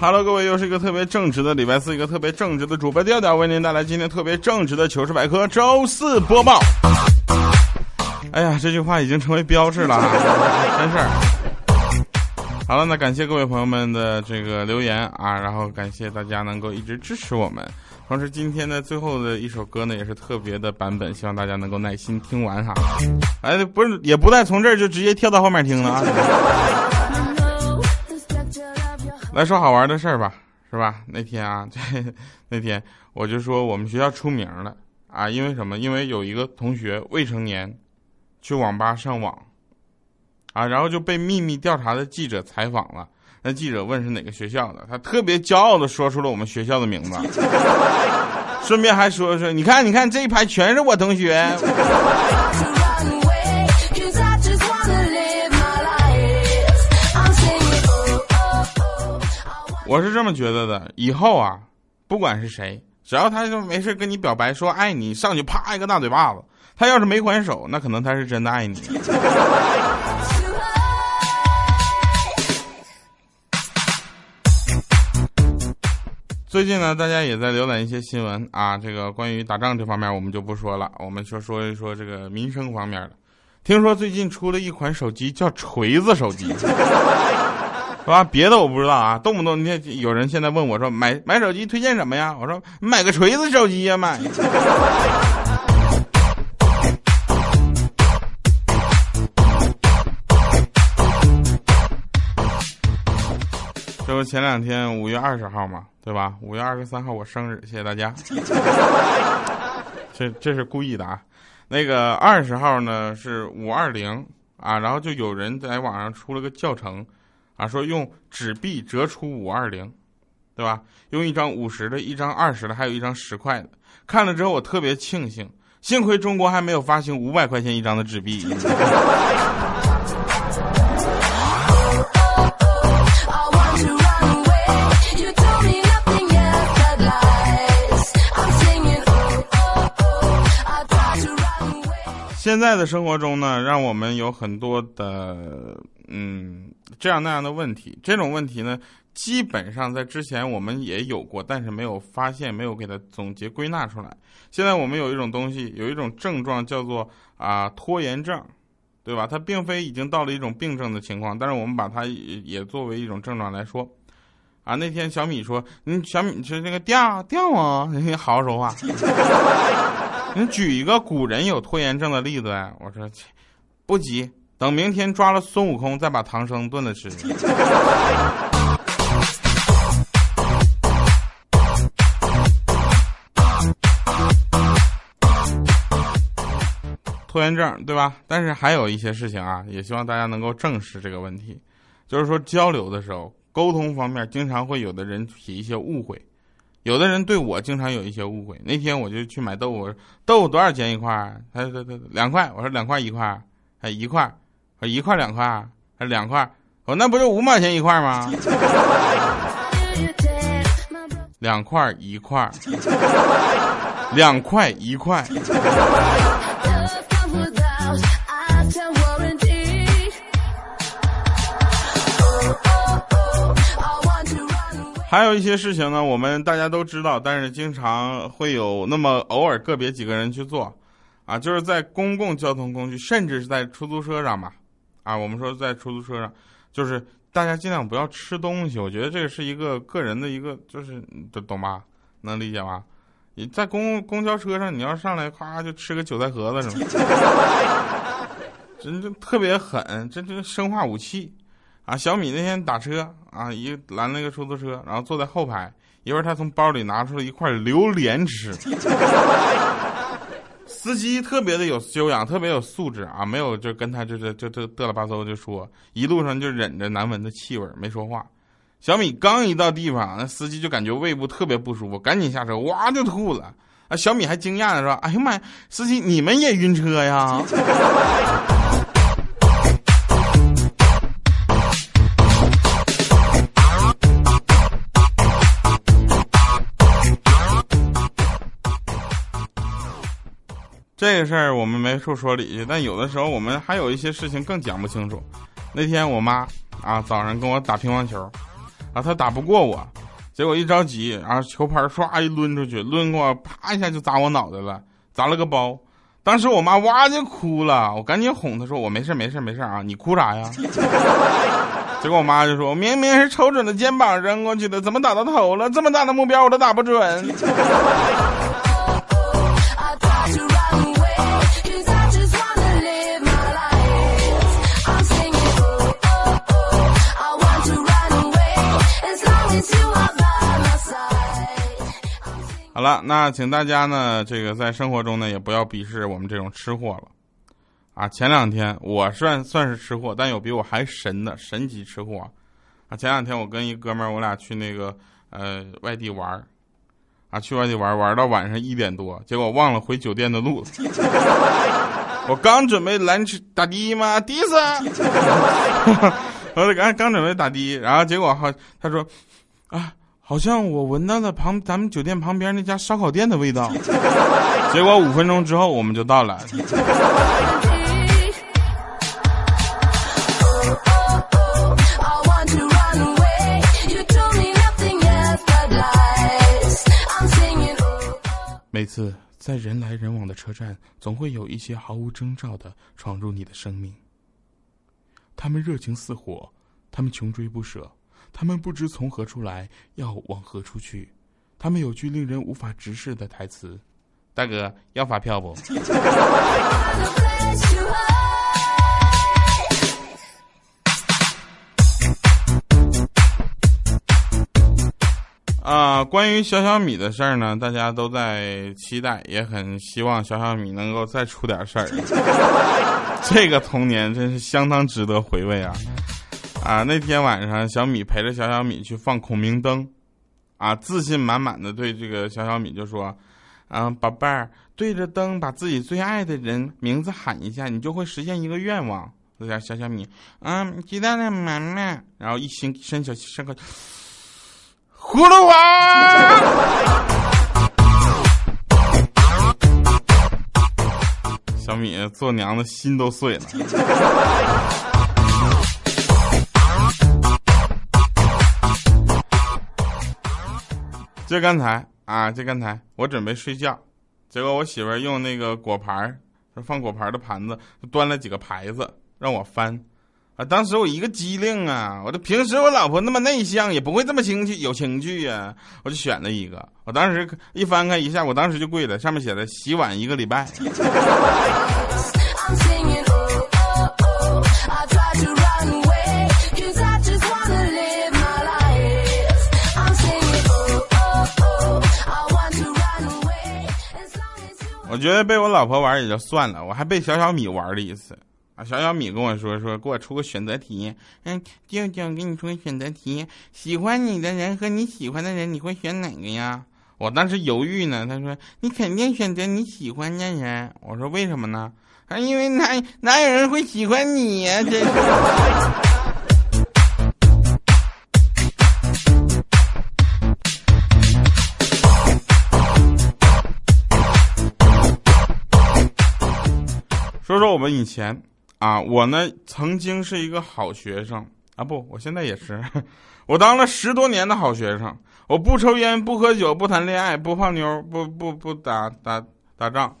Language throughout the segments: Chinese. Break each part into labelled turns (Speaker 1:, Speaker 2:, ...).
Speaker 1: Hello，各位，又是一个特别正直的礼拜四，一个特别正直的主播调调为您带来今天特别正直的糗事百科周四播报。哎呀，这句话已经成为标志了啊，真事儿。好了，那感谢各位朋友们的这个留言啊，然后感谢大家能够一直支持我们。同时，今天的最后的一首歌呢，也是特别的版本，希望大家能够耐心听完哈。哎，不是，也不带从这儿就直接跳到后面听了啊。来说好玩的事儿吧，是吧？那天啊，这那天我就说我们学校出名了啊，因为什么？因为有一个同学未成年去网吧上网啊，然后就被秘密调查的记者采访了。那记者问是哪个学校的，他特别骄傲的说出了我们学校的名字，顺便还说说，你看，你看这一排全是我同学。我是这么觉得的，以后啊，不管是谁，只要他就没事跟你表白说爱你，上去啪一个大嘴巴子。他要是没还手，那可能他是真的爱你。最近呢，大家也在浏览一些新闻啊，这个关于打仗这方面我们就不说了，我们就说一说这个民生方面的。听说最近出了一款手机叫锤子手机。啊？别的我不知道啊，动不动你看有人现在问我说买买手机推荐什么呀？我说买个锤子手机呀，买。这不前两天五月二十号嘛，对吧？五月二十三号我生日，谢谢大家。这这是故意的啊。那个二十号呢是五二零啊，然后就有人在网上出了个教程。啊，说用纸币折出五二零，对吧？用一张五十的，一张二十的，还有一张十块的。看了之后，我特别庆幸，幸亏中国还没有发行五百块钱一张的纸币。现在的生活中呢，让我们有很多的嗯这样那样的问题。这种问题呢，基本上在之前我们也有过，但是没有发现，没有给它总结归纳出来。现在我们有一种东西，有一种症状叫做啊拖延症，对吧？它并非已经到了一种病症的情况，但是我们把它也作为一种症状来说。啊，那天小米说，你小米是那个掉掉啊，你好好说话。你举一个古人有拖延症的例子呀？我说，不急，等明天抓了孙悟空，再把唐僧炖了吃。拖延症，对吧？但是还有一些事情啊，也希望大家能够正视这个问题，就是说交流的时候，沟通方面经常会有的人起一些误会。有的人对我经常有一些误会。那天我就去买豆腐，豆腐多少钱一块？他他他两块。我说两块一块，还一块，一块两块，还两块。我那不就五毛钱一块吗？两块一块，两块一块。还有一些事情呢，我们大家都知道，但是经常会有那么偶尔个别几个人去做，啊，就是在公共交通工具，甚至是在出租车上吧，啊，我们说在出租车上，就是大家尽量不要吃东西，我觉得这个是一个个人的一个，就是懂懂吧？能理解吗？你在公公交车上，你要上来夸就吃个韭菜盒子什么，真的特别狠，这这生化武器。啊，小米那天打车啊，一拦了一个出租车，然后坐在后排，一会儿他从包里拿出了一块榴莲吃。司机特别的有修养，特别有素质啊，没有就跟他就是就就嘚了吧嗖就说，一路上就忍着难闻的气味没说话。小米刚一到地方，那司机就感觉胃部特别不舒服，赶紧下车，哇就吐了。啊，小米还惊讶的说：“哎呀妈呀，司机你们也晕车呀？”这个事儿我们没处说理去，但有的时候我们还有一些事情更讲不清楚。那天我妈啊早上跟我打乒乓球，啊她打不过我，结果一着急，然后球拍唰一抡出去，抡过啪一下就砸我脑袋了，砸了个包。当时我妈哇就哭了，我赶紧哄她说我没事没事没事啊，你哭啥呀？结果我妈就说明明是瞅准了肩膀扔过去的，怎么打到头了？这么大的目标我都打不准。那请大家呢，这个在生活中呢，也不要鄙视我们这种吃货了，啊，前两天我算算是吃货，但有比我还神的神级吃货，啊，前两天我跟一哥们儿，我俩去那个呃外地玩儿，啊，去外地玩玩到晚上一点多，结果忘了回酒店的路，我刚准备拦打的嘛，的士，我刚刚准备打的，然后结果哈，他说，啊。好像我闻到了旁咱们酒店旁边那家烧烤店的味道，结果五分钟之后我们就到了。每次在人来人往的车站，总会有一些毫无征兆的闯入你的生命。他们热情似火，他们穷追不舍。他们不知从何处来，要往何处去。他们有句令人无法直视的台词：“大哥，要发票不？” 啊，关于小小米的事儿呢，大家都在期待，也很希望小小米能够再出点事儿。这个童年真是相当值得回味啊！啊，那天晚上，小米陪着小小米去放孔明灯，啊，自信满满的对这个小小米就说：“啊，宝贝儿，对着灯把自己最爱的人名字喊一下，你就会实现一个愿望。”小小小米，嗯，鸡蛋的，妈妈。然后一伸伸小伸个葫芦娃，小米做娘的心都碎了。就刚才啊，就刚才我准备睡觉，结果我媳妇儿用那个果盘儿放果盘的盘子，端了几个牌子让我翻，啊，当时我一个机灵啊，我这平时我老婆那么内向，也不会这么情趣有情趣呀，我就选了一个，我当时一翻开一下，我当时就跪了，上面写的洗碗一个礼拜。觉得被我老婆玩也就算了，我还被小小米玩了一次啊！小小米跟我说说，给我出个选择题。嗯，舅舅给你出个选择题，喜欢你的人和你喜欢的人，你会选哪个呀？我当时犹豫呢，他说你肯定选择你喜欢的人。我说为什么呢？啊，因为哪哪有人会喜欢你呀？这。说说我们以前啊，我呢曾经是一个好学生啊，不，我现在也是，我当了十多年的好学生，我不抽烟，不喝酒，不谈恋爱，不泡妞，不不不打打打仗。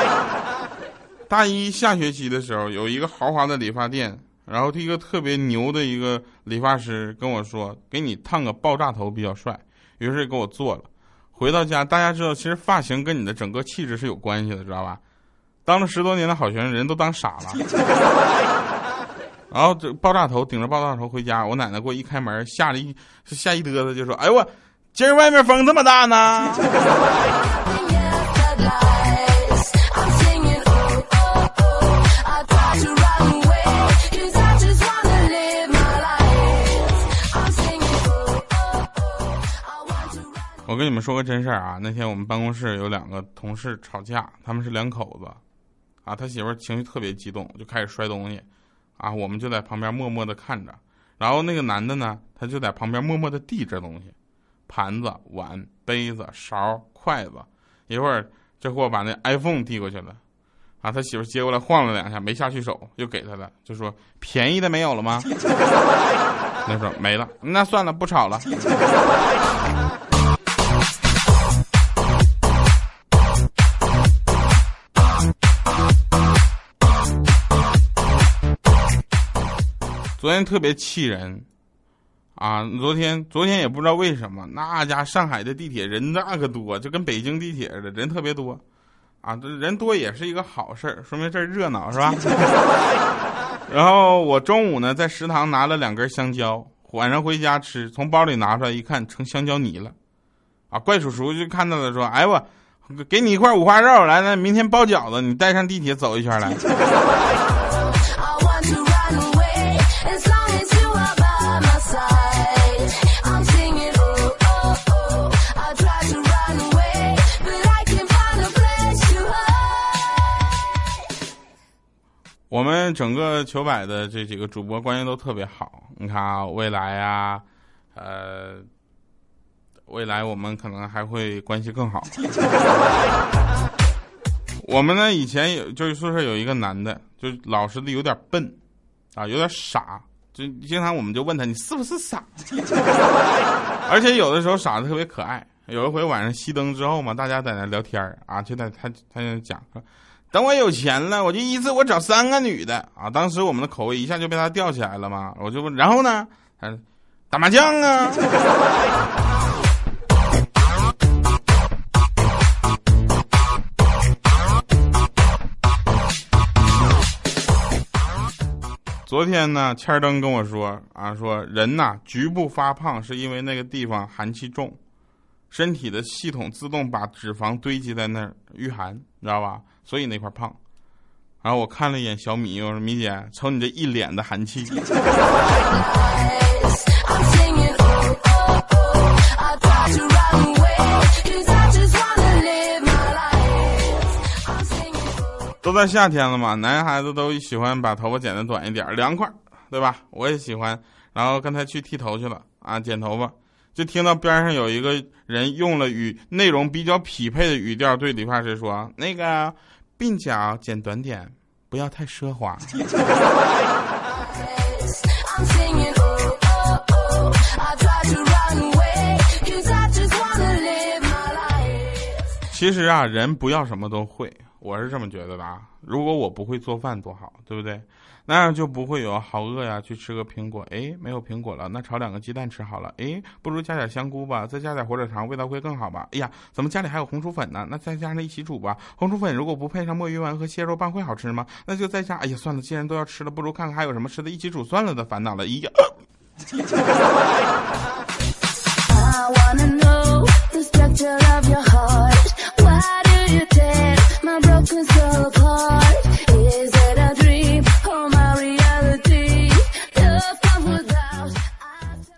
Speaker 1: 大一下学期的时候，有一个豪华的理发店，然后一个特别牛的一个理发师跟我说：“给你烫个爆炸头比较帅。”于是给我做了。回到家，大家知道，其实发型跟你的整个气质是有关系的，知道吧？当了十多年的好学生，人都当傻了。然后这爆炸头顶着爆炸头回家，我奶奶给我一开门，吓了一吓一嘚瑟，就说：“哎呦我，今儿外面风这么大呢。”我跟你们说个真事儿啊，那天我们办公室有两个同事吵架，他们是两口子，啊，他媳妇儿情绪特别激动，就开始摔东西，啊，我们就在旁边默默的看着，然后那个男的呢，他就在旁边默默的递着东西，盘子、碗、杯子、勺、筷子，一会儿这货把那 iPhone 递过去了，啊，他媳妇接过来晃了两下，没下去手，又给他了，就说便宜的没有了吗？那说没了，那算了，不吵了。昨天特别气人，啊！昨天昨天也不知道为什么，那家上海的地铁人那个多，就跟北京地铁似的，人特别多，啊，这人多也是一个好事儿，说明这儿热闹是吧？然后我中午呢在食堂拿了两根香蕉，晚上回家吃，从包里拿出来一看，成香蕉泥了，啊！怪叔叔就看到了，说：“哎我，给你一块五花肉，来来，明天包饺子，你带上地铁走一圈来。”我们整个球百的这几个主播关系都特别好，你看啊，未来啊，呃，未来我们可能还会关系更好。我们呢以前有就是宿舍有一个男的，就老实的有点笨，啊，有点傻，就经常我们就问他你是不是傻？而且有的时候傻的特别可爱。有一回晚上熄灯之后嘛，大家在那聊天啊，就在他他就讲。等我有钱了，我就一次我找三个女的啊！当时我们的口味一下就被他吊起来了嘛，我就问，然后呢？嗯，打麻将啊。昨天呢，千灯跟我说啊，说人呐，局部发胖是因为那个地方寒气重，身体的系统自动把脂肪堆积在那儿御寒，你知道吧？所以那块胖，然后我看了一眼小米，我说米姐，瞅你这一脸的寒气。都在夏天了嘛，男孩子都喜欢把头发剪得短一点，凉快，对吧？我也喜欢。然后刚才去剃头去了啊，剪头发，就听到边上有一个人用了与内容比较匹配的语调对理发师说：“那个。”鬓角剪短点，不要太奢华。其实啊，人不要什么都会。我是这么觉得的啊！如果我不会做饭多好，对不对？那样就不会有好饿呀，去吃个苹果。哎，没有苹果了，那炒两个鸡蛋吃好了。哎，不如加点香菇吧，再加点火腿肠，味道会更好吧？哎呀，怎么家里还有红薯粉呢？那再加上一起煮吧。红薯粉如果不配上墨鱼丸和蟹肉棒会好吃吗？那就再加。哎呀，算了，既然都要吃了，不如看看还有什么吃的，一起煮算了的烦恼了。哎呀。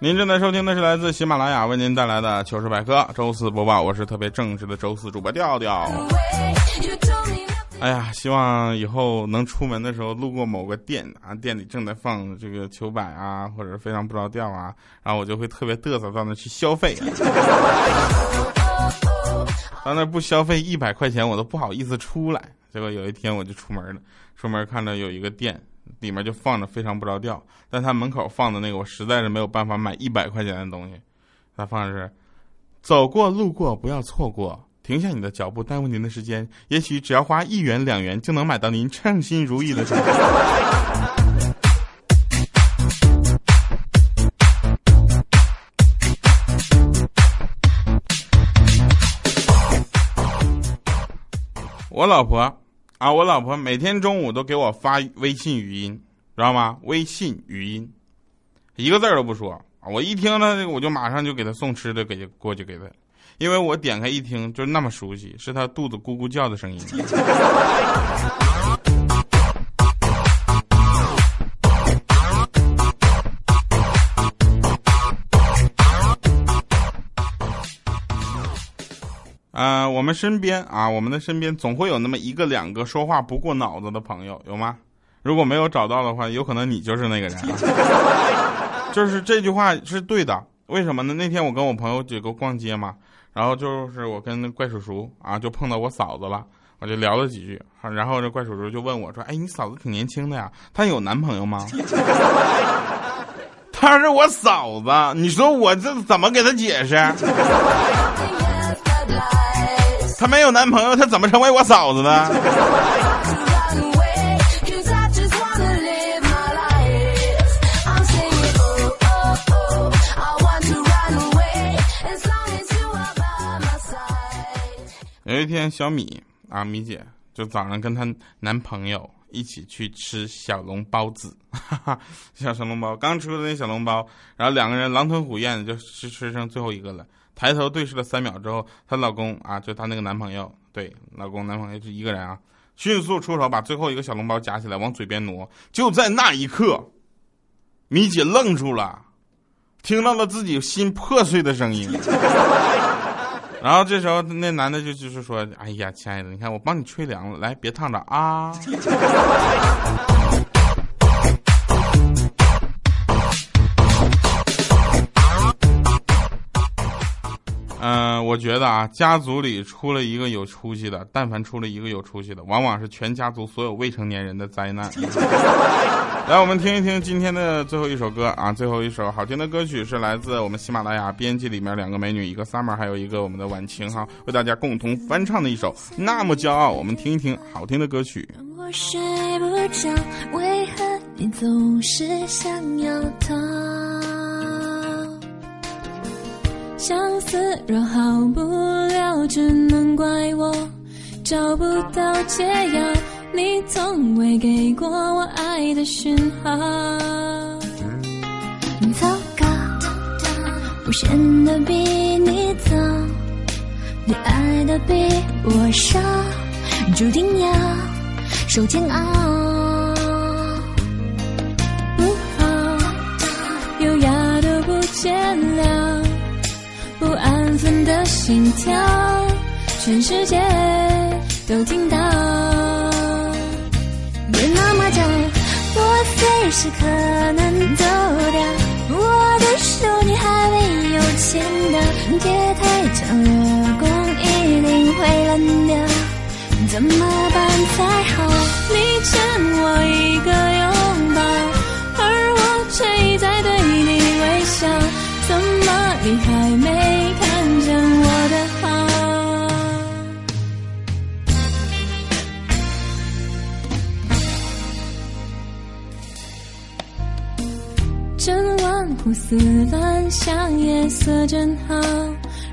Speaker 1: 您正在收听的是来自喜马拉雅为您带来的糗事百科周四播报，我是特别正直的周四主播调调。哎呀，希望以后能出门的时候路过某个店啊，店里正在放这个糗百啊，或者非常不着调啊，然后我就会特别嘚瑟到那去消费。到那不消费一百块钱，我都不好意思出来。结果有一天我就出门了，出门看到有一个店，里面就放着非常不着调，但他门口放的那个，我实在是没有办法买一百块钱的东西。他放的是：走过路过不要错过，停下你的脚步，耽误您的时间。也许只要花一元两元，就能买到您称心如意的东西。我老婆啊，我老婆每天中午都给我发微信语音，知道吗？微信语音，一个字都不说。我一听呢，我就马上就给她送吃的，给过去给她，因为我点开一听就那么熟悉，是她肚子咕咕叫的声音。我们身边啊，我们的身边总会有那么一个两个说话不过脑子的朋友，有吗？如果没有找到的话，有可能你就是那个人。就是这句话是对的，为什么呢？那天我跟我朋友几个逛街嘛，然后就是我跟怪叔叔啊，就碰到我嫂子了，我就聊了几句，然后这怪叔叔就问我说：“哎，你嫂子挺年轻的呀，她有男朋友吗？”她是我嫂子，你说我这怎么给她解释？她没有男朋友，她怎么成为我嫂子的？有一天，小米啊，米姐就早上跟她男朋友一起去吃小笼包子，哈 哈，小小笼包刚出的那小笼包，然后两个人狼吞虎咽的就吃吃剩最后一个了。抬头对视了三秒之后，她老公啊，就她那个男朋友，对，老公男朋友是一个人啊，迅速出手把最后一个小笼包夹起来往嘴边挪。就在那一刻，米姐愣住了，听到了自己心破碎的声音。然后这时候那男的就就是说：“哎呀，亲爱的，你看我帮你吹凉了，来别烫着啊。”嗯，我觉得啊，家族里出了一个有出息的，但凡出了一个有出息的，往往是全家族所有未成年人的灾难。来，我们听一听今天的最后一首歌啊，最后一首好听的歌曲是来自我们喜马拉雅编辑里面两个美女，一个 summer，还有一个我们的晚晴哈，为大家共同翻唱的一首《那么骄傲》，我们听一听好听的歌曲。
Speaker 2: 我睡不着，为何你总是想要逃？相思若好不了，只能怪我找不到解药。你从未给过我爱的讯号。糟糕，我显得比你早，你爱的比我少，注定要受煎熬。分的心跳，全世界都听到。别那么早，我随时可能走掉。我的手你还没有牵到，夜太长，月光一定会冷掉。怎么办才好？你欠我一个胡思乱想，夜色真好，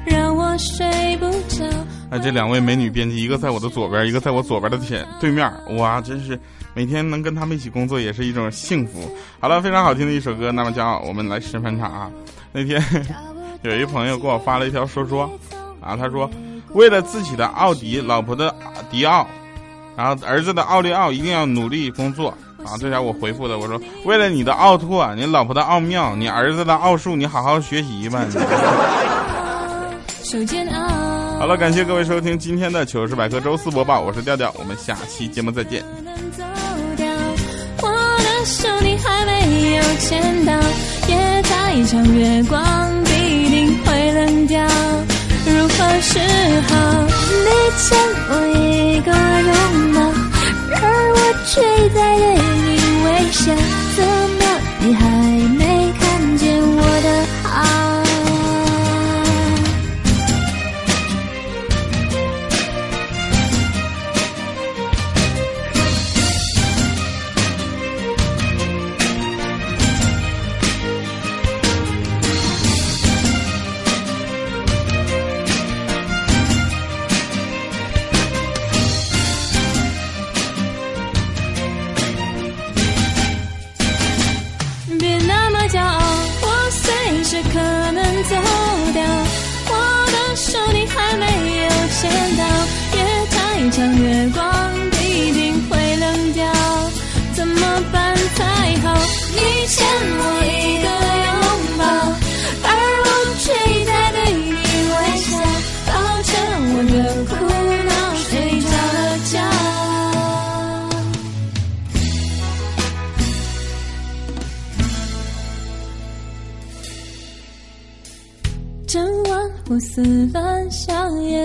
Speaker 2: 让我睡不着。
Speaker 1: 哎，这两位美女编辑，一个在我的左边，一个在我左边的前对面，哇，真是每天能跟他们一起工作也是一种幸福。好了，非常好听的一首歌，那么骄傲，我们来十分场啊。那天有一朋友给我发了一条说说，啊，他说为了自己的奥迪，老婆的迪奥，然后儿子的奥利奥，一定要努力工作。啊，这下我回复的，我说为了你的奥拓，你老婆的奥妙，你儿子的奥数，你好好学习吧。好了，感谢各位收听今天的糗事百科周四播报，我是调调，我们下期节目再见。
Speaker 2: 我的手你还没有牵到，夜太长，月光必定会冷掉。如何是好？你欠我一个拥抱，而我谁在对你微笑。怎么你还没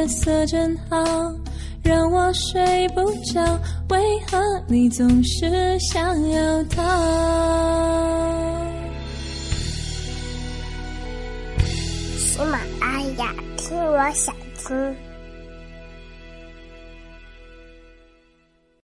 Speaker 2: 夜色真好，让我睡不着。为何你总是想要逃？
Speaker 3: 喜马拉雅，听我想听。